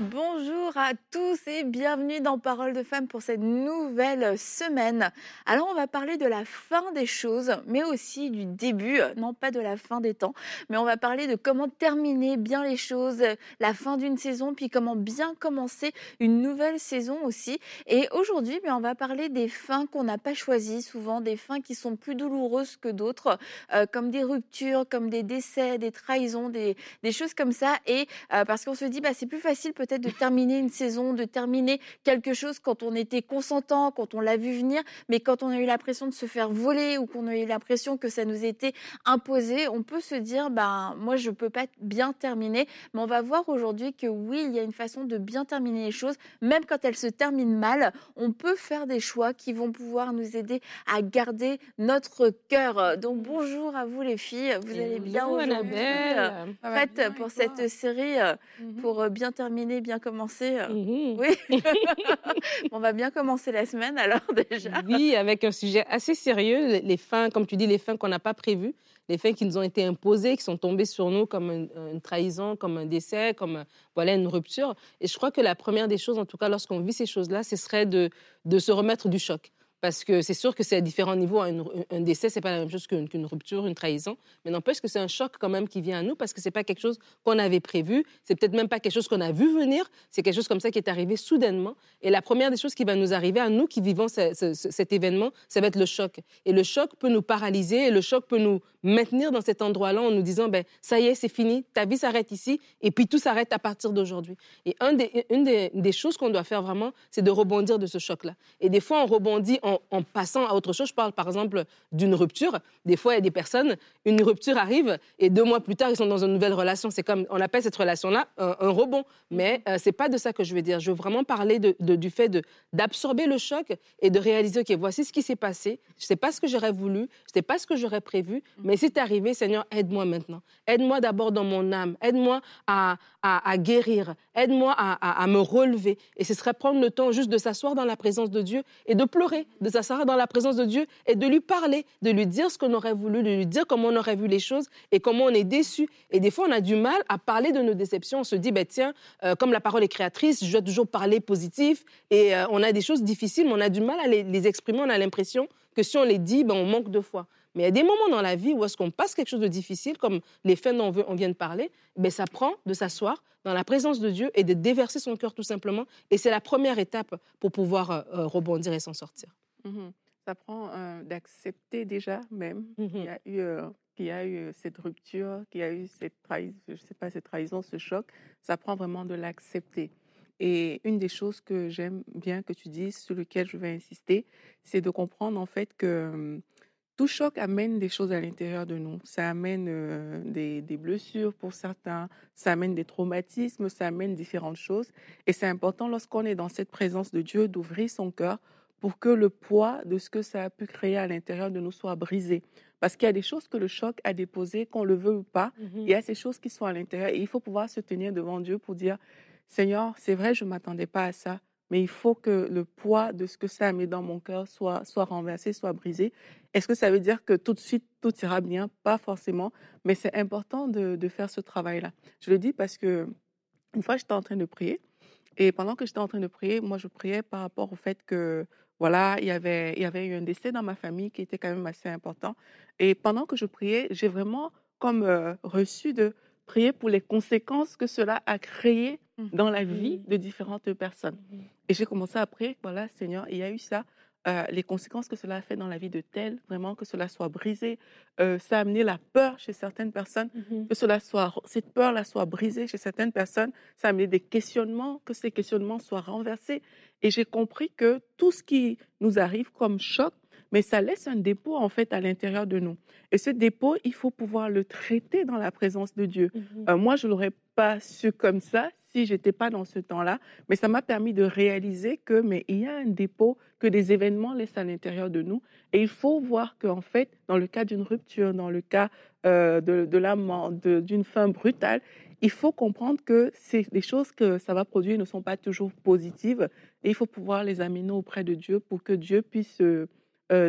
Bonjour à tous et bienvenue dans Parole de Femme pour cette nouvelle semaine. Alors on va parler de la fin des choses, mais aussi du début, non pas de la fin des temps, mais on va parler de comment terminer bien les choses, la fin d'une saison, puis comment bien commencer une nouvelle saison aussi. Et aujourd'hui, on va parler des fins qu'on n'a pas choisies, souvent des fins qui sont plus douloureuses que d'autres, euh, comme des ruptures, comme des décès, des trahisons, des, des choses comme ça. Et euh, parce qu'on se dit, bah, c'est plus facile peut-être de terminer une saison, de terminer quelque chose quand on était consentant, quand on l'a vu venir, mais quand on a eu l'impression de se faire voler ou qu'on a eu l'impression que ça nous était imposé, on peut se dire, ben, moi, je peux pas bien terminer. Mais on va voir aujourd'hui que oui, il y a une façon de bien terminer les choses, même quand elles se terminent mal. On peut faire des choix qui vont pouvoir nous aider à garder notre cœur. Donc, bonjour à vous, les filles. Vous allez bien aujourd'hui Prête pour cette série, euh, pour euh, bien terminer, bien commencer. euh, Mhm. Oui. on va bien commencer la semaine alors déjà. Oui, avec un sujet assez sérieux, les- fins, comme tu dis, les fins qu'on n'a pas prévues, les fins qui nous ont été imposées, qui sont tombées sur nous comme une, une trahison, comme un décès, comme voilà une rupture. Et je crois que la première des choses, en tout cas lorsqu'on vit ces choses-là, ce serait de, de se remettre du choc. Parce que c'est sûr que c'est à différents niveaux. Un, un décès, c'est pas la même chose qu'une rupture, une trahison. Mais n'empêche que c'est un choc quand même qui vient à nous parce que c'est pas quelque chose qu'on avait prévu. C'est peut-être même pas quelque chose qu'on a vu venir. C'est quelque chose comme ça qui est arrivé soudainement. Et la première des choses qui va nous arriver à nous qui vivons ce- ce- ce- cet événement, ça va être le choc. Et le choc peut nous paralyser et le choc peut nous maintenir dans cet endroit-là en nous disant, ben, ça y est, c'est fini, ta vie s'arrête ici et puis tout s'arrête à partir d'aujourd'hui. Et une des, des choses qu'on doit faire vraiment, c'est de rebondir de ce choc-là. Et des fois, on rebondit en, en passant à autre chose. Je parle par exemple d'une rupture. Des fois, il y a des personnes, une rupture arrive et deux mois plus tard, ils sont dans une nouvelle relation. C'est comme, on appelle cette relation-là un, un rebond. Mais euh, c'est pas de ça que je veux dire. Je veux vraiment parler de, de- du fait d'absorber le choc et de réaliser, OK, voici ce qui s'est passé. Je sais pas ce que j'aurais voulu, je sais pas ce que j'aurais prévu, mais c'est arrivé, Seigneur, aide-moi maintenant. Aide-moi d'abord dans mon âme. Aide-moi à, à- à guérir. Aide-moi à- à me relever. Et ce serait prendre le temps juste de s'asseoir dans la présence de Dieu et de pleurer, de s'asseoir dans la présence de Dieu et de lui parler, de lui dire ce qu'on aurait voulu, de lui dire comment on aurait vu les choses et comment on est déçu. Et des fois, on a du mal à parler de nos déceptions. On se dit, ben, tiens, euh, comme la parole est créatrice, je dois toujours parler positif. Et euh, on a des choses difficiles, mais on a du mal à les, exprimer. On a l'impression que si on les dit, ben, on manque de foi. Mais il y a des moments dans la vie où est-ce qu'on passe quelque chose de difficile, comme les fins dont on, on vient de parler, ben, ça prend de s'asseoir dans la présence de Dieu et de déverser son cœur tout simplement. Et c'est la première étape pour pouvoir euh, rebondir et s'en sortir. Mhm. Ça prend euh, d'accepter déjà même qu'il y Mhm. a eu, euh, qu'il y a eu cette rupture, qu'il y a eu cette trahison, je sais pas, cette trahison, ce choc. Ça prend vraiment de l'accepter. Et une des choses que j'aime bien que tu dises, sur lequel je vais insister, c'est de comprendre en fait que hum, tout choc amène des choses à l'intérieur de nous. Ça amène euh, des, des blessures pour certains, ça amène des traumatismes, ça amène différentes choses. Et c'est important lorsqu'on est dans cette présence de Dieu d'ouvrir son cœur pour que le poids de ce que ça a pu créer à l'intérieur de nous soit brisé. Parce qu'il y a des choses que le choc a déposées, qu'on le veut ou pas. Il y a ces choses qui sont à l'intérieur et il faut pouvoir se tenir devant Dieu pour dire, Seigneur, c'est vrai, je ne m'attendais pas à ça, mais il faut que le poids de ce que ça a mis dans mon cœur soit, soit renversé, soit brisé. Est-ce que ça veut dire que tout de suite, tout ira bien? Pas forcément, mais c'est important de, de faire ce travail-là. Je le dis parce que une fois, j'étais en train de prier et pendant que j'étais en train de prier, moi, je priais par rapport au fait que, voilà, il y avait, il y avait eu un décès dans ma famille qui était quand même assez important. Et pendant que je priais, j'ai vraiment comme euh, reçu de prier pour les conséquences que cela a créées Mhm. dans la vie Mhm. de différentes personnes. Et j'ai commencé à prier, voilà, Seigneur, il y a eu ça, euh, les conséquences que cela a fait dans la vie de tel, vraiment que cela soit brisé. Euh, ça a amené la peur chez certaines personnes, que cela soit, cette peur-là soit brisée chez certaines personnes. Ça a amené des questionnements, que ces questionnements soient renversés. Et j'ai compris que tout ce qui nous arrive comme choc, mais ça laisse un dépôt en fait à l'intérieur de nous. Et ce dépôt, il faut pouvoir le traiter dans la présence de Dieu. Euh, moi, je l'aurais pas su comme ça si j'étais pas dans ce temps-là, mais ça m'a permis de réaliser que mais il y a un dépôt que des événements laissent à l'intérieur de nous. Et il faut voir qu'en fait, dans le cas d'une rupture, dans le cas euh, de, d'une fin brutale, il faut comprendre que des choses que ça va produire ne sont pas toujours positives. Et il faut pouvoir les amener auprès de Dieu pour que Dieu puisse euh,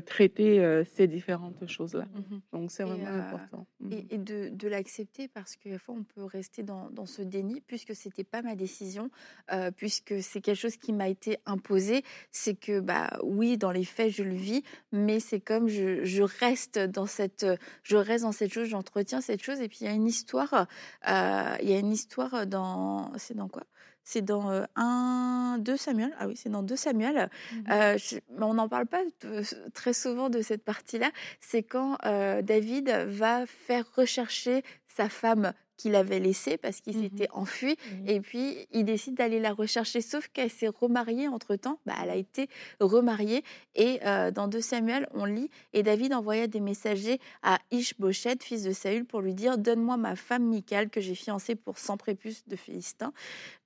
traiter euh, ces différentes choses-là. Mmh Donc, c'est vraiment euh, important. et, Mhm. et de, de l'accepter parce que des fois on peut rester dans, dans ce déni puisque c'était pas ma décision, euh, puisque c'est quelque chose qui m'a été imposé. C'est que bah oui, dans les faits je le vis, mais c'est comme je, je reste dans cette, je reste dans cette chose, j'entretiens cette chose. Et puis il y a une histoire, euh, il y a une histoire dans, c'est dans quoi? C'est dans euh, un, 2 Samuel. Ah oui, c'est dans 2 Samuel. Euh, je- mais on n'en parle pas de- très souvent de cette partie-là. C'est quand euh, David va faire rechercher sa femme qu'il avait laissée parce qu'il Mhm. s'était enfui. Mhm. Et puis, il décide d'aller la rechercher, sauf qu'elle s'est remariée entre-temps. Bah, elle a été remariée. Et euh, dans 2 Samuel, on lit, et David envoya des messagers à Ishbosheth, fils de Saül, pour lui dire, donne-moi ma femme Michal, que j'ai fiancée pour 100 prépuces de Philistins.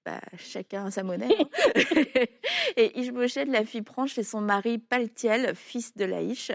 Bah, chacun sa monnaie. hein. et Ishbosheth la fit prendre chez son mari Paltiel, fils de Laïch.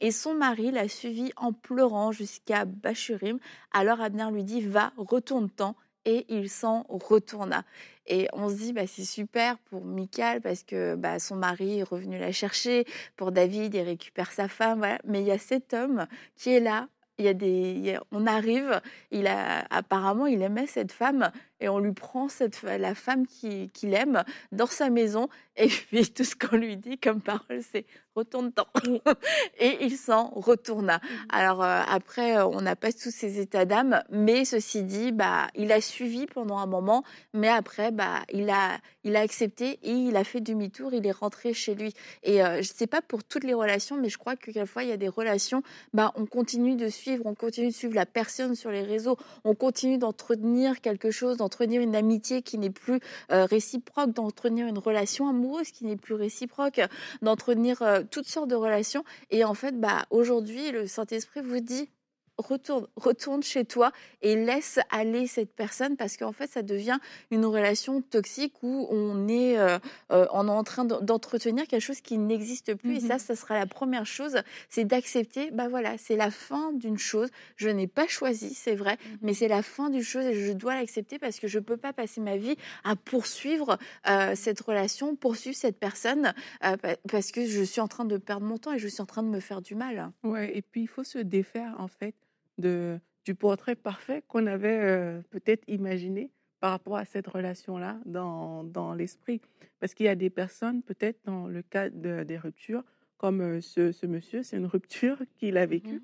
Et son mari l'a suivi en pleurant jusqu'à Bachurim. Alors Abner lui dit Va, retourne-t'en. Et il s'en retourna. Et on se dit bah, C'est super pour Michal parce que bah, son mari est revenu la chercher. Pour David, il récupère sa femme. Voilà. Mais il y a cet homme qui est là. Il y a des, il y a- on arrive, il a, apparemment, il aimait cette femme et on lui prend cette, la femme qui- qu'il aime dans sa maison. Et puis tout ce qu'on lui dit comme parole, c'est retourne-t'en. et il s'en retourna. Alors euh, après, euh, on n'a pas tous ces états d'âme, mais ceci dit, bah, il a suivi pendant un moment, mais après, bah, il a, il a accepté et il a fait demi-tour. Il est rentré chez lui. Et euh, je sais pas pour toutes les relations, mais je crois que quelquefois il y a des relations, bah, on continue de suivre, on continue de suivre la personne sur les réseaux, on continue d'entretenir quelque chose, d'entretenir une amitié qui n'est plus euh, réciproque, d'entretenir une relation amoureuse qui n'est plus réciproque, d'entretenir euh, toutes sortes de relations. Et en fait, bah, aujourd'hui, le Saint-Esprit vous dit retourne, retourne chez toi et laisse aller cette personne parce qu'en fait, ça devient une relation toxique où on est, euh, euh, on est en train d'en- d'entretenir quelque chose qui n'existe plus. Et ça, Mhm. ça sera la première chose, c'est d'accepter, bah voilà, c'est la fin d'une chose. Je n'ai pas choisi, c'est vrai, mais c'est la fin d'une chose et je dois l'accepter parce que je peux pas passer ma vie à poursuivre euh, cette relation, poursuivre cette personne pa- parce que je suis en train de perdre mon temps et je suis en train de me faire du mal. Ouais, et puis il faut se défaire en fait de, du portrait parfait qu'on avait euh, peut-être imaginé par rapport à cette relation-là dans, dans l'esprit. Parce qu'il y a des personnes, peut-être dans le cas de- des ruptures, comme euh, ce, ce monsieur, c'est une rupture qu'il a vécue.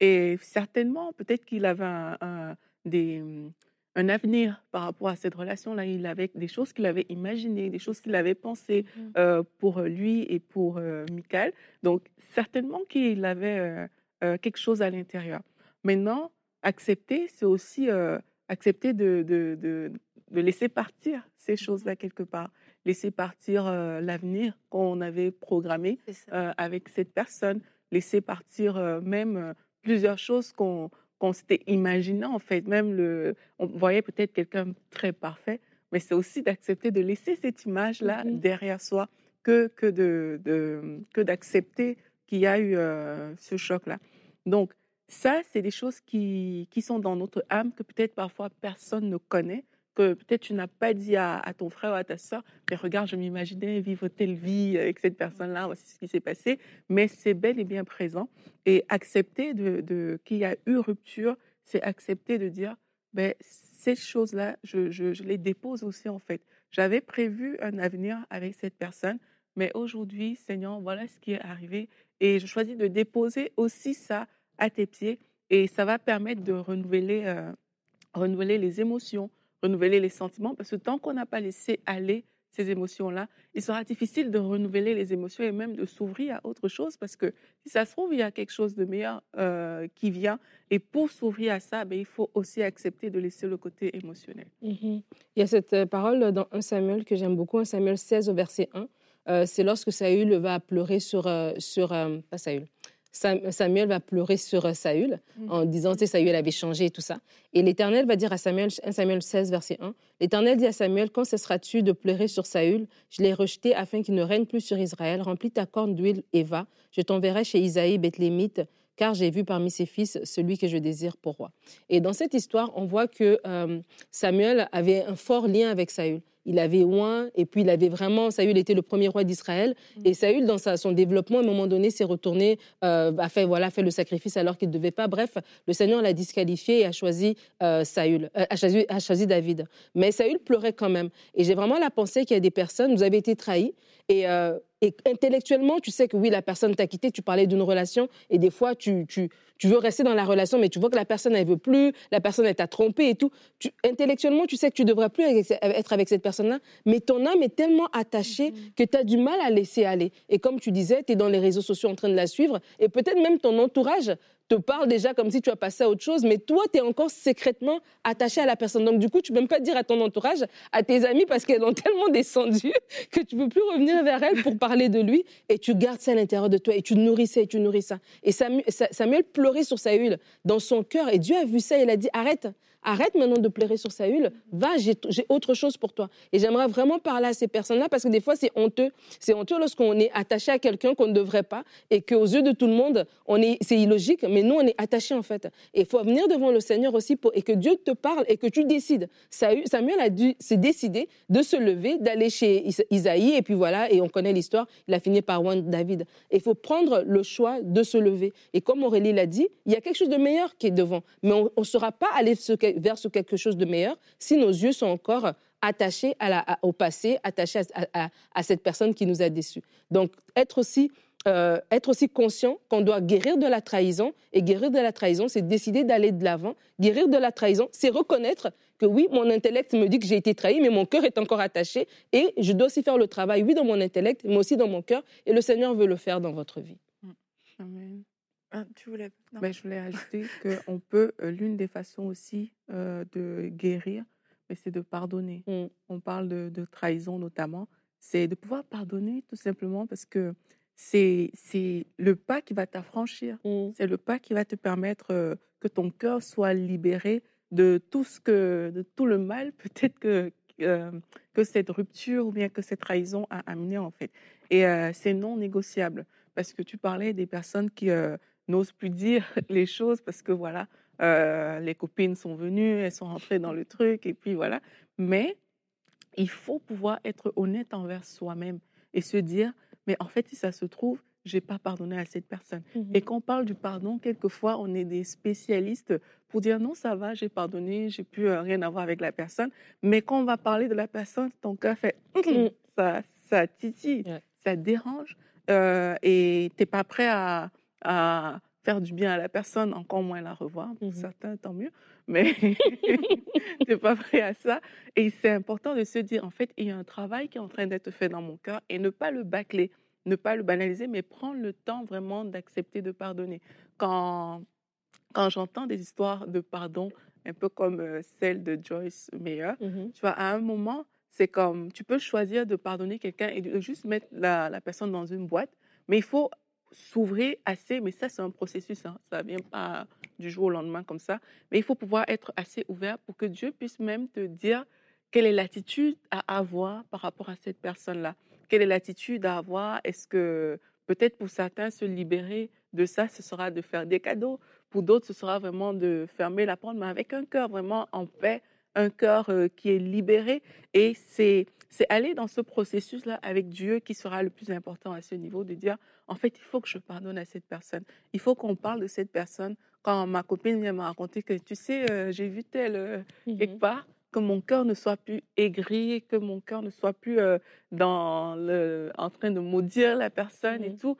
Et certainement, peut-être qu'il avait un, un- des, hum, un avenir par rapport à cette relation-là. Il avait des choses qu'il avait imaginées, des choses qu'il avait pensées Mhm. euh, pour lui et pour euh, Michael. Donc, certainement qu'il avait euh, quelque chose à l'intérieur. Maintenant, accepter, c'est aussi euh, accepter de, de, de, de laisser partir ces choses-là quelque part. Laisser partir euh, l'avenir qu'on avait programmé euh, avec cette personne, laisser partir même plusieurs choses qu'on qu'on s'était imaginé en fait. Même le, on voyait peut-être quelqu'un très parfait, mais c'est aussi d'accepter de laisser cette image-là Mhm. derrière soi que, que de, de- que d'accepter qu'il y a eu ce choc-là. Donc ça, c'est des choses qui, qui sont dans notre âme que peut-être parfois personne ne connaît, que peut-être tu n'as pas dit à, à ton frère ou à ta soeur, mais regarde, je m'imaginais vivre telle vie avec cette personne-là, voici ce qui s'est passé, mais c'est bel et bien présent. Et accepter de, de- qu'il y a eu rupture, c'est accepter de dire, ben, ces choses-là, je, je- je les dépose aussi en fait. J'avais prévu un avenir avec cette personne, mais aujourd'hui, Seigneur, voilà ce qui est arrivé. Et je choisis de déposer aussi ça à tes pieds. Et ça va permettre de renouveler, euh, renouveler les émotions, renouveler les sentiments, parce que tant qu'on n'a pas laissé aller ces émotions-là, il sera difficile de renouveler les émotions et même de s'ouvrir à autre chose, parce que si ça se trouve, il y a quelque chose de meilleur euh, qui vient. Et pour s'ouvrir à ça, ben, il faut aussi accepter de laisser le côté émotionnel. Mhm. Il y a cette euh, parole dans 1 Samuel que j'aime beaucoup, 1 Samuel 16 au verset 1. Euh, c'est lorsque Saül va pleurer sur, sur pas Saül, Samuel va pleurer sur euh, Saül Mhm. en disant, tu sais, Saül avait changé et tout ça. Et l'Éternel va dire à Samuel, 1 Samuel 16, verset 1, l'Éternel dit à Samuel, quand cesseras-tu de pleurer sur Saül? Je l'ai rejeté afin qu'il ne règne plus sur Israël. Remplis ta corne d'huile et va. Je t'enverrai chez Isaïe, Bethlémite, car j'ai vu parmi ses fils celui que je désire pour roi. Et dans cette histoire, on voit que euh, Samuel avait un fort lien avec Saül il avait oint, et puis il avait vraiment, Saül était le premier roi d'Israël, mm. et Saül, dans son développement, à un moment donné, s'est retourné, euh, a fait, voilà, fait le sacrifice alors qu'il ne devait pas. Bref, le Seigneur l'a disqualifié et a choisi euh, Saül, euh, a, choisi, a choisi David. Mais Saül pleurait quand même. Et j'ai vraiment la pensée qu'il y a des personnes, vous avez été trahis, et, et intellectuellement, tu sais que oui, la personne t'a quitté, tu parlais d'une relation, et des fois, tu, tu, tu, veux rester dans la relation, mais tu vois que la personne, elle veut plus, la personne, elle t'a trompé et tout. Tu, intellectuellement, tu sais que tu devrais plus être avec cette personne-là, mais ton âme est tellement attachée mm-hmm. que tu as du mal à laisser aller. Et comme tu disais, tu es dans les réseaux sociaux en train de la suivre, et peut-être même ton entourage te parle déjà comme si tu as passé à autre chose, mais toi, tu es encore secrètement attaché à la personne. Donc, du coup, tu peux même pas dire à ton entourage, à tes amis, parce qu'elles ont tellement descendu que tu peux plus revenir vers elles pour parler de lui. Et tu gardes ça à l'intérieur de toi, et tu nourris ça, et tu nourris ça. Et Samuel pleurait sur Saül dans son cœur, et Dieu a vu ça, et il a dit, arrête, arrête maintenant de pleurer sur Saül, va, j'ai autre chose pour toi. Et j'aimerais vraiment parler à ces personnes-là parce que des fois, c'est honteux. C'est honteux lorsqu'on est attaché à quelqu'un qu'on ne devrait pas et qu'aux yeux de tout le monde, on est, c'est illogique, mais nous, on est attaché en fait. Et il faut venir devant le Seigneur aussi et que Dieu te parle et que tu décides. Samuel a dû se décider de se lever, d'aller chez Isaïe et puis voilà, et on connaît l'histoire, il a fini par one David. Il faut prendre le choix de se lever. Et comme Aurélie l'a dit, il y a quelque chose de meilleur qui est devant, mais on ne sera pas aller se vers quelque chose de meilleur si nos yeux sont encore attachés au passé, attachés à, cette personne qui nous a déçus. Donc, être aussi, euh, être aussi conscient qu'on doit guérir de la trahison. Et guérir de la trahison, c'est décider d'aller de l'avant. Guérir de la trahison, c'est reconnaître que oui, mon intellect me dit que j'ai été trahi, mais mon cœur est encore attaché. Et je dois aussi faire le travail, oui, dans mon intellect, mais aussi dans mon cœur. Et le Seigneur veut le faire dans votre vie. Amen. Ah, tu voulais... Ben, je voulais ajouter qu'on peut, euh, l'une des façons aussi euh, de guérir, mais c'est de pardonner. Mmh. On parle de, trahison notamment, c'est de pouvoir pardonner tout simplement parce que c'est le pas qui va t'affranchir, mmh. c'est le pas qui va te permettre euh, que ton cœur soit libéré de tout ce que, de tout le mal peut-être que que cette rupture ou bien que cette trahison a amené en fait. Et c'est non négociable parce que tu parlais des personnes qui n'ose plus dire les choses parce que voilà, euh, les copines sont venues, elles sont rentrées dans le truc et puis voilà. Mais il faut pouvoir être honnête envers soi-même et se dire, mais en fait, si ça se trouve, j'ai pas pardonné à cette personne. Mmh et quand on parle du pardon, quelquefois, on est des spécialistes pour dire non, ça va, j'ai pardonné, j'ai plus euh, rien à voir avec la personne. Mais quand on va parler de la personne, ton cœur fait mmh. ça, ça titille, ça dérange euh, et t'es pas prêt à, à faire du bien à la personne, encore moins la revoir. Pour mmh certains, tant mieux. Mais tu n'es pas prêt à ça. Et c'est important de se dire, en fait, il y a un travail qui est en train d'être fait dans mon cœur et ne pas le bâcler, ne pas le banaliser, mais prendre le temps vraiment d'accepter de pardonner. Quand, quand j'entends des histoires de pardon, un peu comme euh, celle de Joyce Meyer, mmh tu vois, à un moment, c'est comme, tu peux choisir de pardonner quelqu'un et de juste mettre la, la personne dans une boîte, mais il faut s'ouvrir assez, mais ça c'est un processus, hein, ça vient pas du jour au lendemain comme ça, mais il faut pouvoir être assez ouvert pour que Dieu puisse même te dire quelle est l'attitude à avoir par rapport à cette personne-là, quelle est l'attitude à avoir, est-ce que peut-être pour certains se libérer de ça, ce sera de faire des cadeaux, pour d'autres ce sera vraiment de fermer la porte, mais avec un cœur vraiment en paix, un cœur qui est libéré, et c'est c'est aller dans ce processus-là avec Dieu qui sera le plus important à ce niveau, de dire, en fait, il faut que je pardonne à cette personne. Il faut qu'on parle de cette personne. Quand ma copine vient me raconter que, tu sais, euh, j'ai vu tel euh, mmh quelque part, que mon cœur ne soit plus aigri, que mon cœur ne soit plus euh, dans le, en train de maudire la personne et mmh tout.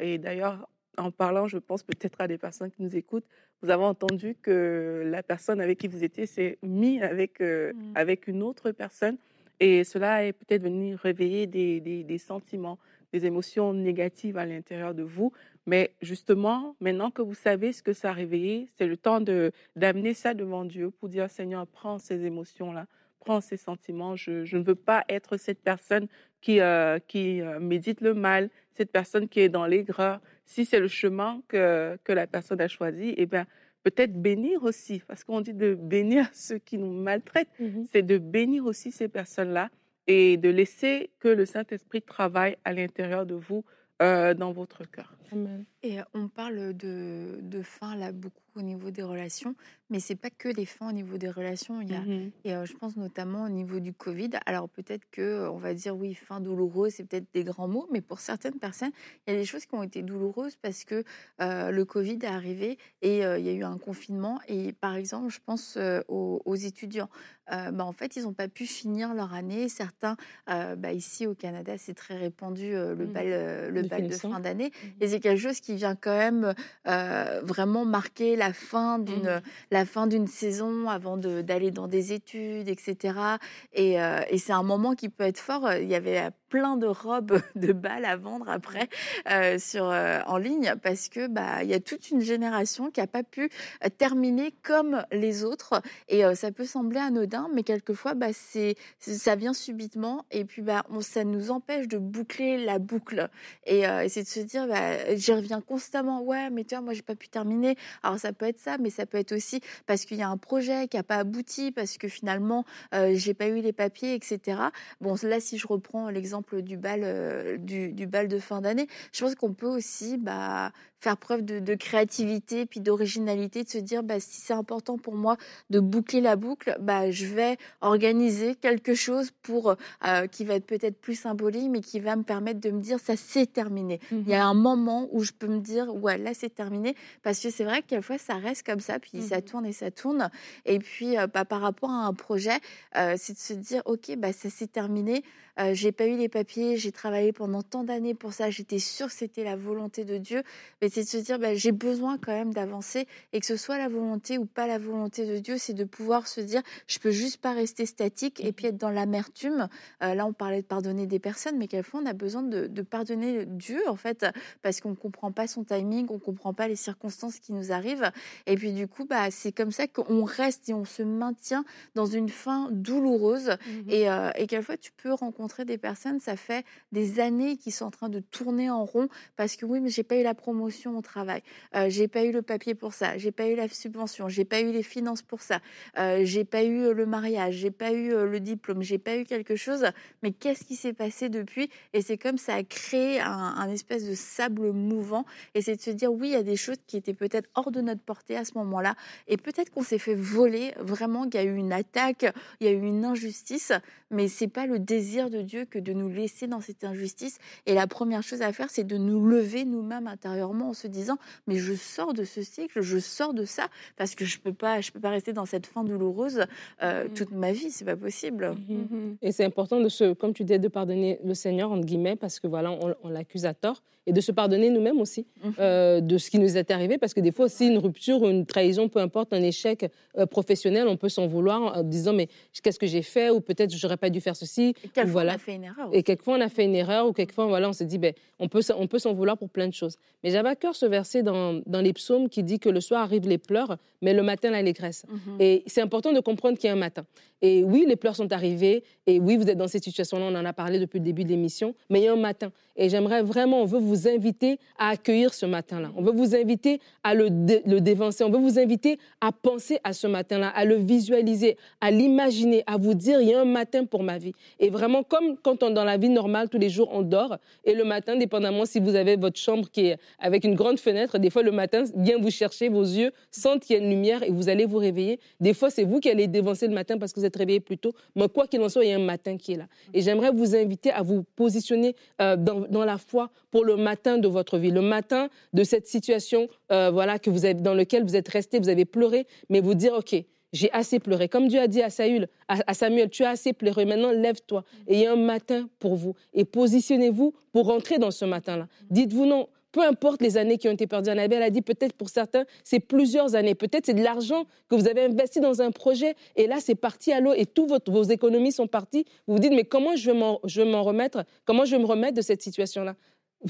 et d'ailleurs, en parlant, je pense peut-être à des personnes qui nous écoutent, vous avez entendu que la personne avec qui vous étiez s'est mis avec, mmh. avec une autre personne. Et cela est peut-être venu réveiller des, des, sentiments, des émotions négatives à l'intérieur de vous. Mais justement, maintenant que vous savez ce que ça a réveillé, c'est le temps de, d'amener ça devant Dieu pour dire, Seigneur, prends ces émotions-là, prends ces sentiments. Je, je, ne veux pas être cette personne qui, euh, qui euh, médite le mal, cette personne qui est dans l'aigreur. Si c'est le chemin que, que la personne a choisi, eh bien, peut-être bénir aussi, parce qu'on dit de bénir ceux qui nous maltraitent, mmh c'est de bénir aussi ces personnes-là et de laisser que le Saint-Esprit travaille à l'intérieur de vous, euh, dans votre cœur. Amen. Et on parle de, de faim là beaucoup au niveau des relations, mais c'est pas que les fins au niveau des relations. Il y a, Mhm. et euh, je pense notamment au niveau du Covid. Alors peut-être que on va dire oui, fin douloureuse, c'est peut-être des grands mots, mais pour certaines personnes, il y a des choses qui ont été douloureuses parce que euh, le Covid est arrivé et euh, il y a eu un confinement. Et par exemple, je pense aux, aux étudiants. Bah, en fait, ils n'ont pas pu finir leur année. Certains, bah, ici au Canada, c'est très répandu le Mhm. bal, le De bal de fin d'année. Mhm. Et c'est quelque chose qui vient quand même euh, vraiment marquer la fin d'une Mhm. la fin d'une saison avant de- d'aller dans des études, etc. Et, euh, et c'est un moment qui peut être fort. Il y avait plein de robes de bal à vendre après euh, sur euh, en ligne parce que bah il y a toute une génération qui a pas pu terminer comme les autres et euh, ça peut sembler anodin mais quelquefois bah c'est ça vient subitement et puis bah on, ça nous empêche de boucler la boucle et, et c'est de se dire bah j'y reviens constamment ouais mais tu vois moi j'ai pas pu terminer. Alors ça peut être ça mais ça peut être aussi parce qu'il y a un projet qui a pas abouti parce que finalement euh, j'ai pas eu les papiers etc bon là si je reprends l'exemple du bal euh, du bal de fin d'année je pense qu'on peut aussi bah faire preuve de, de créativité puis d'originalité de se dire bah si c'est important pour moi de boucler la boucle bah je vais organiser quelque chose pour euh, qui va être peut-être plus symbolique mais qui va me permettre de me dire ça c'est terminé. Il y a un moment où je peux me dire ouais là c'est terminé parce que c'est vrai que quelquefois ça reste comme ça puis ça Mhm. tourne et ça tourne. Et puis euh, bah, par rapport à un projet euh, c'est de se dire ok bah ça s'est terminé euh, j'ai pas eu les papiers j'ai travaillé pendant tant d'années pour ça j'étais sûre que c'était la volonté de Dieu mais c'est de se dire bah, j'ai besoin quand même d'avancer et que ce soit la volonté ou pas la volonté de Dieu c'est de pouvoir se dire je peux juste pas rester statique et puis être dans l'amertume euh, là on parlait de pardonner des personnes mais quelquefois on a besoin de, de pardonner Dieu en fait parce qu'on comprend pas son timing, on comprend pas les circonstances qui nous arrivent. Et puis du coup, bah c'est comme ça qu'on reste et on se maintient dans une fin douloureuse. Mhm. Et, euh, et quelquefois, tu peux rencontrer des personnes, ça fait des années qu'ils sont en train de tourner en rond parce que oui, mais j'ai pas eu la promotion au travail, euh, j'ai pas eu le papier pour ça, j'ai pas eu la subvention, j'ai pas eu les finances pour ça, euh, j'ai pas eu le mariage, j'ai pas eu euh, le diplôme, j'ai pas eu quelque chose. Mais qu'est-ce qui s'est passé depuis? Et c'est comme ça a créé un, un espèce de sable mouvant. Et c'est de se dire oui, il y a des choses qui étaient peut-être hors de notre portée à ce moment-là. Et peut-être qu'on s'est fait voler, vraiment, qu'il y a eu une attaque, il y a eu une injustice. Mais c'est pas le désir de Dieu que de nous laisser dans cette injustice. Et la première chose à faire, c'est de nous lever nous-mêmes intérieurement en se disant mais je sors de ce cycle, je sors de ça parce que je peux pas, je peux pas rester dans cette fin douloureuse euh, Mhm. toute ma vie, c'est pas possible. Mhm. Mhm. Et c'est important de se, comme tu dis, de pardonner le Seigneur, entre guillemets, parce que voilà, on, on l'accuse à tort, et de se pardonner nous-mêmes aussi Mhm. euh, de ce qui nous est arrivé, parce que des fois aussi, une rupture ou une trahison, peu importe, un échec euh, professionnel, on peut s'en vouloir en disant, mais qu'est-ce que j'ai fait, ou peut-être j'aurais pas dû faire ceci, Et quelquefois, voilà. On a fait une erreur. et quelquefois, on a fait une erreur, ou quelquefois, voilà, on se dit, ben, on peut, s'en- on peut s'en vouloir pour plein de choses. Mais j'avais à cœur ce verset dans, dans les psaumes qui dit que le soir arrivent les pleurs, mais le matin, l'allégresse. Mhm. Et c'est important de comprendre qu'il y a un matin. Et oui, les pleurs sont arrivées. Et oui, vous êtes dans cette situation-là. On en a parlé depuis le début de l'émission. Mais il y a un matin. Et j'aimerais vraiment, on veut vous inviter à accueillir ce matin-là. On veut vous inviter à le, dé- le dévancer. On veut vous inviter à penser à ce matin-là, à le visualiser, à l'imaginer, à vous dire, il y a un matin pour ma vie. Et vraiment, comme quand on, dans la vie normale, tous les jours, on dort. Et le matin, dépendamment si vous avez votre chambre qui est avec une grande fenêtre, des fois, le matin, bien vous chercher, vos yeux sentent qu'il y a une lumière et vous allez vous réveiller. Des fois, c'est vous qui allez dévancer le matin parce que vous êtes réveillé plus tôt. Mais quoi qu'il en soit, il y a un matin qui est là. Et j'aimerais vous inviter à vous positionner euh, dans, dans la foi pour le matin de votre vie, le matin de cette situation euh, voilà, que vous avez, dans laquelle vous êtes resté, vous avez pleuré, mais vous dire, OK, j'ai assez pleuré. Comme Dieu a dit à Saül, à, Samuel, tu as assez pleuré, maintenant lève-toi. Et il y a un matin pour vous. Et positionnez-vous pour rentrer dans ce matin-là. Dites-vous non. Peu importe les années qui ont été perdues, Annabelle a dit peut-être pour certains, c'est plusieurs années. Peut-être c'est de l'argent que vous avez investi dans un projet et là, c'est parti à l'eau et toutes vos économies sont parties. Vous vous dites, mais comment je vais m'en remettre? Comment je vais me remettre de cette situation-là?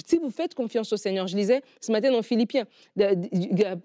Si vous faites confiance au Seigneur, je lisais ce matin dans Philippiens,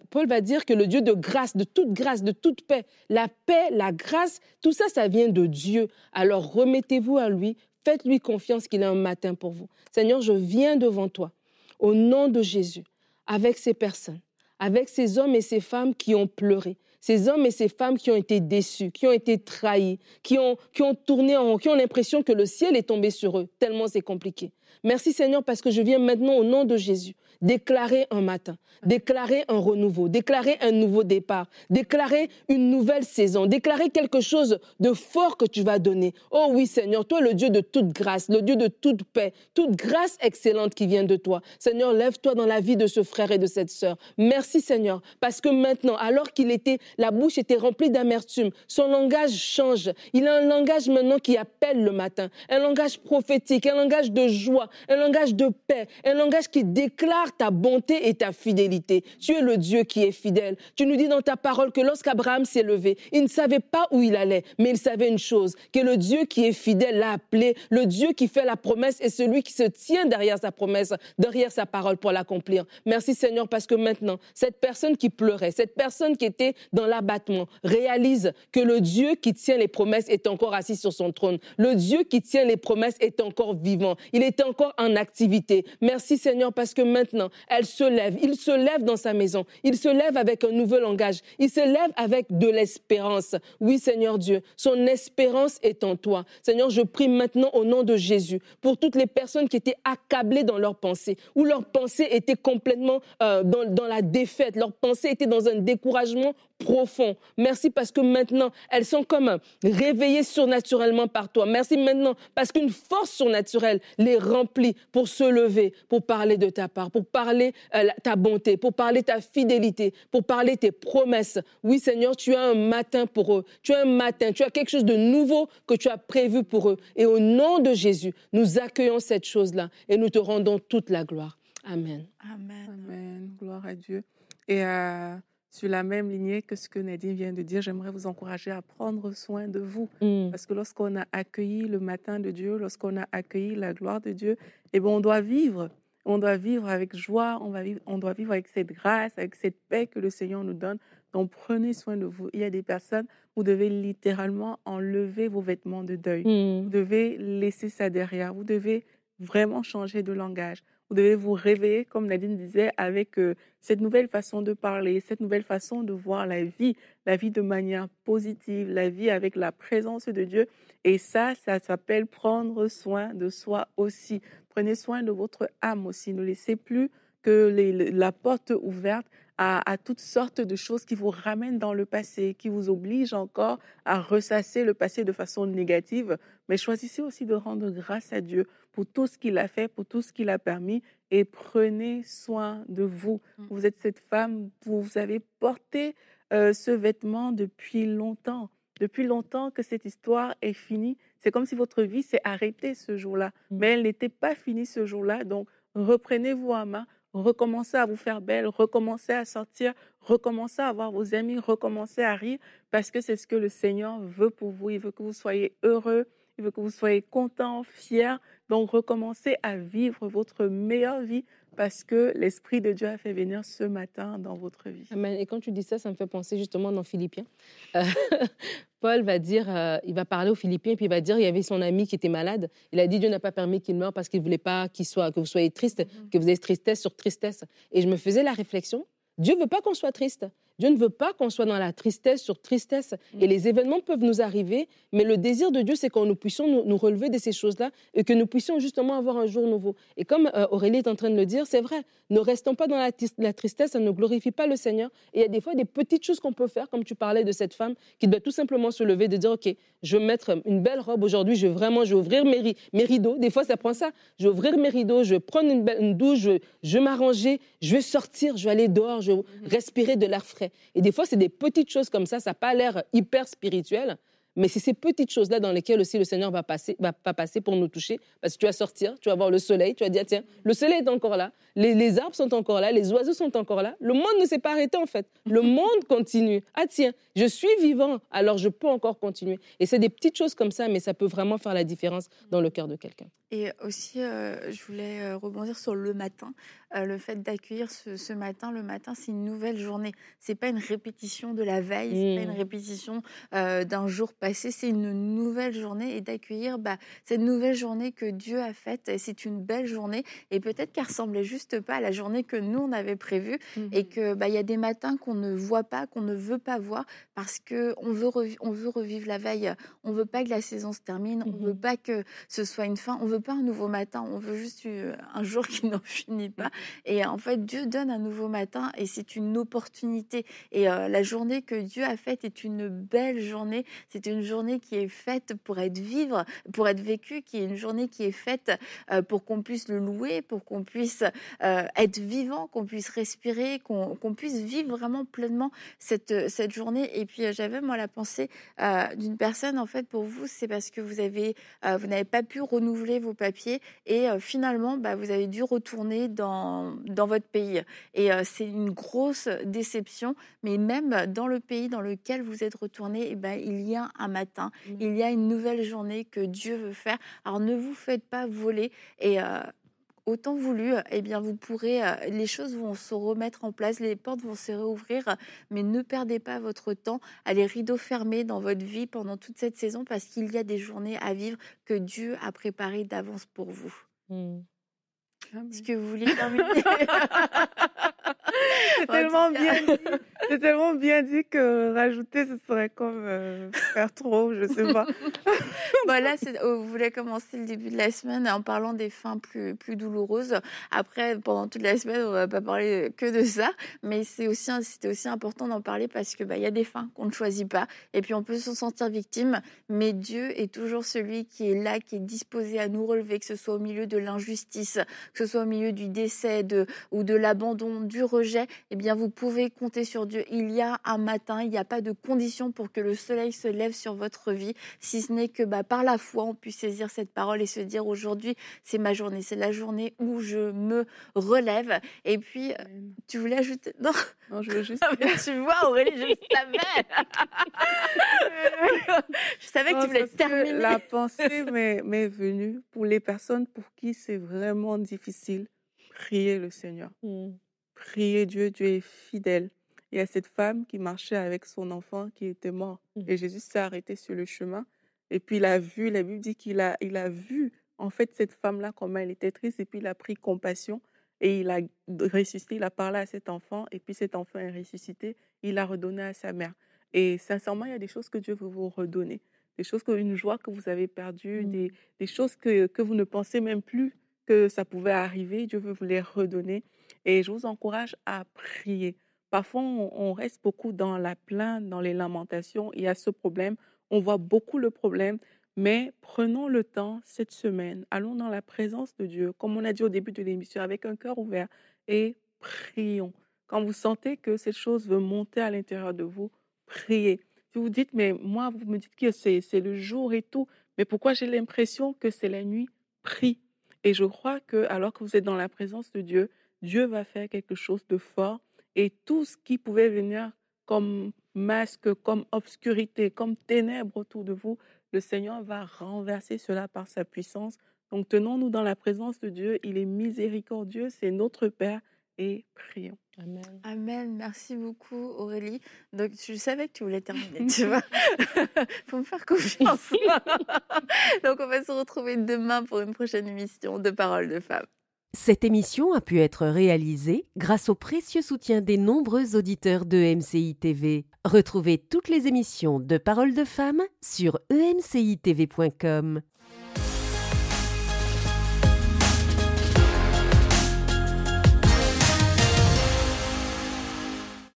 Paul va dire que le Dieu de grâce, de toute grâce, de toute paix, la paix, la grâce, tout ça, ça vient de Dieu. Alors remettez-vous à lui, faites-lui confiance qu'il a un matin pour vous. Seigneur, je viens devant toi, au nom de Jésus, avec ces personnes, avec ces hommes et ces femmes qui ont pleuré, ces hommes et ces femmes qui ont été déçus, qui ont été trahis, qui ont, qui ont tourné en rond, qui ont l'impression que le ciel est tombé sur eux, tellement c'est compliqué. Merci Seigneur parce que je viens maintenant au nom de Jésus déclarer un matin, déclarer un renouveau, déclarer un nouveau départ, déclarer une nouvelle saison, déclarer quelque chose de fort que tu vas donner. Oh oui Seigneur, toi le Dieu de toute grâce, le Dieu de toute paix, toute grâce excellente qui vient de toi. Seigneur, lève-toi dans la vie de ce frère et de cette sœur. Merci Seigneur, parce que maintenant, alors qu'il était, la bouche était remplie d'amertume, son langage change. Il a un langage maintenant qui appelle le matin, un langage prophétique, un langage de joie, un langage de paix, un langage qui déclare ta bonté et ta fidélité. Tu es le Dieu qui est fidèle. Tu nous dis dans ta parole que lorsqu'Abraham s'est levé, il ne savait pas où il allait, mais il savait une chose, que le Dieu qui est fidèle l'a appelé, le Dieu qui fait la promesse est celui qui se tient derrière sa promesse, derrière sa parole pour l'accomplir. Merci Seigneur parce que maintenant, cette personne qui pleurait, cette personne qui était dans l'abattement, réalise que le Dieu qui tient les promesses est encore assis sur son trône. Le Dieu qui tient les promesses est encore vivant. Il est encore en activité. Merci Seigneur parce que maintenant, elle se lève. Il se lève dans sa maison. Il se lève avec un nouveau langage. Il se lève avec de l'espérance. Oui, Seigneur Dieu, son espérance est en toi. Seigneur, je prie maintenant au nom de Jésus pour toutes les personnes qui étaient accablées dans leurs pensées, où leurs pensées étaient complètement euh, dans, dans la défaite. Leurs pensées étaient dans un découragement profond. Merci parce que maintenant, elles sont comme réveillées surnaturellement par toi. Merci maintenant parce qu'une force surnaturelle les remplit pour se lever, pour parler de ta part, pour parler euh, ta bonté, pour parler ta fidélité, pour parler tes promesses. Oui, Seigneur, tu as un matin pour eux. Tu as un matin, tu as quelque chose de nouveau que tu as prévu pour eux. Et au nom de Jésus, nous accueillons cette chose-là et nous te rendons toute la gloire. Amen. Amen. Amen. Gloire à Dieu. Et euh, sur la même lignée que ce que Nadine vient de dire, j'aimerais vous encourager à prendre soin de vous. Mm. Parce que lorsqu'on a accueilli le matin de Dieu, lorsqu'on a accueilli la gloire de Dieu, eh bien, on doit vivre. On doit vivre avec joie, on, va vivre, on doit vivre avec cette grâce, avec cette paix que le Seigneur nous donne. Donc prenez soin de vous. Il y a des personnes, vous devez littéralement enlever vos vêtements de deuil. Mm. Vous devez laisser ça derrière. Vous devez vraiment changer de langage. Vous devez vous réveiller, comme Nadine disait, avec euh, cette nouvelle façon de parler, cette nouvelle façon de voir la vie, la vie de manière positive, la vie avec la présence de Dieu. Et ça, ça s'appelle prendre soin de soi aussi. Prenez soin de votre âme aussi. Ne laissez plus que la porte ouverte à, toutes sortes de choses qui vous ramènent dans le passé, qui vous obligent encore à ressasser le passé de façon négative. Mais choisissez aussi de rendre grâce à Dieu pour tout ce qu'il a fait, pour tout ce qu'il a permis, et prenez soin de vous. Mm. Vous êtes cette femme, vous avez porté euh, ce vêtement depuis longtemps. Depuis longtemps que cette histoire est finie. C'est comme si votre vie s'est arrêtée ce jour-là. Mm. Mais elle n'était pas finie ce jour-là. Donc, reprenez-vous en main, recommencez à vous faire belle, recommencez à sortir, recommencez à avoir vos amis, recommencez à rire, parce que c'est ce que le Seigneur veut pour vous. Il veut que vous soyez heureux, il veut que vous soyez content, fier. Donc recommencez à vivre votre meilleure vie parce que l'Esprit de Dieu a fait venir ce matin dans votre vie. Amen. Et quand tu dis ça, ça me fait penser justement dans Philippiens. Euh, Paul va dire, euh, il va parler aux Philippiens, puis il va dire, il y avait son ami qui était malade. Il a dit, Dieu n'a pas permis qu'il meure parce qu'il ne voulait pas qu'il soit, que vous soyez triste, mm-hmm. que vous ayez tristesse sur tristesse. Et je me faisais la réflexion, Dieu ne veut pas qu'on soit triste. Dieu ne veut pas qu'on soit dans la tristesse sur tristesse. Et mm. les événements peuvent nous arriver, mais le désir de Dieu, c'est que nous puissions nous, relever de ces choses-là et que nous puissions justement avoir un jour nouveau. Et comme euh, Aurélie est en train de le dire, c'est vrai, ne restons pas dans la, la, tristesse, ça ne glorifie pas le Seigneur. Et il y a des fois des petites choses qu'on peut faire, comme tu parlais de cette femme qui doit tout simplement se lever, de dire, OK, je vais mettre une belle robe aujourd'hui, je vais vraiment, je vais ouvrir mes, mes, rideaux. Des fois, ça prend ça. Je vais ouvrir mes rideaux, je vais prendre une, une douche, je, je vais m'arranger, je vais sortir, je vais aller dehors, je vais mm-hmm. respirer de l'air frais. Et des fois, c'est des petites choses comme ça, ça n'a pas l'air hyper spirituel, mais c'est ces petites choses-là dans lesquelles aussi le Seigneur va passer, va pas passer pour nous toucher, parce que tu vas sortir, tu vas voir le soleil, tu vas dire, tiens, le soleil est encore là, les, les, arbres sont encore là, les oiseaux sont encore là, le monde ne s'est pas arrêté en fait, le monde continue. Ah tiens, je suis vivant, alors je peux encore continuer. Et c'est des petites choses comme ça, mais ça peut vraiment faire la différence dans le cœur de quelqu'un. Et aussi, euh, je voulais euh, rebondir sur le matin. Euh, le fait d'accueillir ce, matin, le matin, c'est une nouvelle journée. C'est pas une répétition de la veille, c'est pas une mmh. répétition d'un jour passé passer, c'est une nouvelle journée et d'accueillir bah, cette nouvelle journée que Dieu a faite. C'est une belle journée et peut-être qu'elle ressemblait juste pas à la journée que nous on avait prévue et Mhm. que bah, il y a des matins qu'on ne voit pas, qu'on ne veut pas voir parce que on veut revi- on veut revivre la veille. On veut pas que la saison se termine. On veut Mhm. pas que ce soit une fin. On veut pas un nouveau matin. On veut juste euh, un jour qui n'en finit pas. Et en fait, Dieu donne un nouveau matin et c'est une opportunité. Et euh, la journée que Dieu a faite est une belle journée. C'est une journée qui est faite pour être vivre, pour être vécue, qui est une journée qui est faite euh, pour qu'on puisse le louer, pour qu'on puisse euh, être vivant, qu'on puisse respirer, qu'on qu'on puisse vivre vraiment pleinement cette, cette journée. Et puis euh, j'avais moi la pensée euh, d'une personne en fait pour vous, c'est parce que vous avez euh, vous n'avez pas pu renouveler vos papiers et euh, finalement bah, vous avez dû retourner dans dans votre pays. Et euh, c'est une grosse déception, mais même dans le pays dans lequel vous êtes retourné, eh ben, il y a un matin, Mhm. il y a une nouvelle journée que Dieu veut faire. Alors ne vous faites pas voler et euh, autant voulu, eh bien vous pourrez, euh, les choses vont se remettre en place, les portes vont se réouvrir, mais ne perdez pas votre temps à les rideaux fermés dans votre vie pendant toute cette saison parce qu'il y a des journées à vivre que Dieu a préparées d'avance pour vous. Mm. Est-ce que vous voulez terminer C'est En tellement bien dit. C'est tellement bien dit que rajouter, ce serait comme euh, faire trop, je sais pas. Voilà, c'est- oh, vous voulez commencer le début de la semaine en parlant des fins plus, plus douloureuses. Après, pendant toute la semaine, on va pas parler que de ça, mais c'est aussi, c'était aussi important d'en parler parce que bah, il y a des fins qu'on ne choisit pas, et puis on peut s'en sentir victime, mais Dieu est toujours celui qui est là, qui est disposé à nous relever, que ce soit au milieu de l'injustice, que ce soit au milieu du décès, de, ou de l'abandon, du rejet. Eh bien, vous pouvez compter sur Dieu. Il y a un matin, il n'y a pas de condition pour que le soleil se lève sur votre vie si ce n'est que bah, par la foi, on puisse saisir cette parole et se dire aujourd'hui, c'est ma journée, c'est la journée où je me relève. Et puis, euh, Amen. tu voulais ajouter? Non, Non, je veux juste mais tu vois, Aurélie, je savais. je savais que tu voulais que terminer. La pensée m'est venue pour les personnes pour qui c'est vraiment difficile. Priez le Seigneur. Mm. Priez Dieu, Dieu est fidèle. Il y a cette femme qui marchait avec son enfant qui était mort. Mm. Et Jésus s'est arrêté sur le chemin. Et puis il a vu, la Bible dit qu'il a, il a vu en fait cette femme-là, comment elle était triste. Et puis il a pris compassion et il a ressuscité, il a parlé à cet enfant. Et puis cet enfant est ressuscité. Il a redonné à sa mère. Et sincèrement, il y a des choses que Dieu veut vous redonner. Des choses, que, une joie que vous avez perdue, Mm. des, des choses que, que vous ne pensez même plus que ça pouvait arriver. Dieu veut vous les redonner. Et je vous encourage à prier. Parfois, on, reste beaucoup dans la plainte, dans les lamentations. Il y a ce problème. On voit beaucoup le problème. Mais prenons le temps cette semaine. Allons dans la présence de Dieu, comme on a dit au début de l'émission, avec un cœur ouvert et prions. Quand vous sentez que cette chose veut monter à l'intérieur de vous, priez. Si vous dites, mais moi, vous me dites que c'est le jour et tout, mais pourquoi j'ai l'impression que c'est la nuit? Prie. Et je crois que alors que vous êtes dans la présence de Dieu, Dieu va faire quelque chose de fort et tout ce qui pouvait venir comme masque, comme obscurité, comme ténèbres autour de vous, le Seigneur va renverser cela par sa puissance. Donc tenons-nous dans la présence de Dieu. Il est miséricordieux, c'est notre Père et prions. Amen. Amen. Merci beaucoup, Aurélie. Donc, je savais que tu voulais terminer, tu vois. Faut me faire confiance. Donc, on va se retrouver demain pour une prochaine émission de Paroles de femmes. Cette émission a pu être réalisée grâce au précieux soutien des nombreux auditeurs de MCI TV. Retrouvez toutes les émissions de Paroles de femmes sur emcitv.com.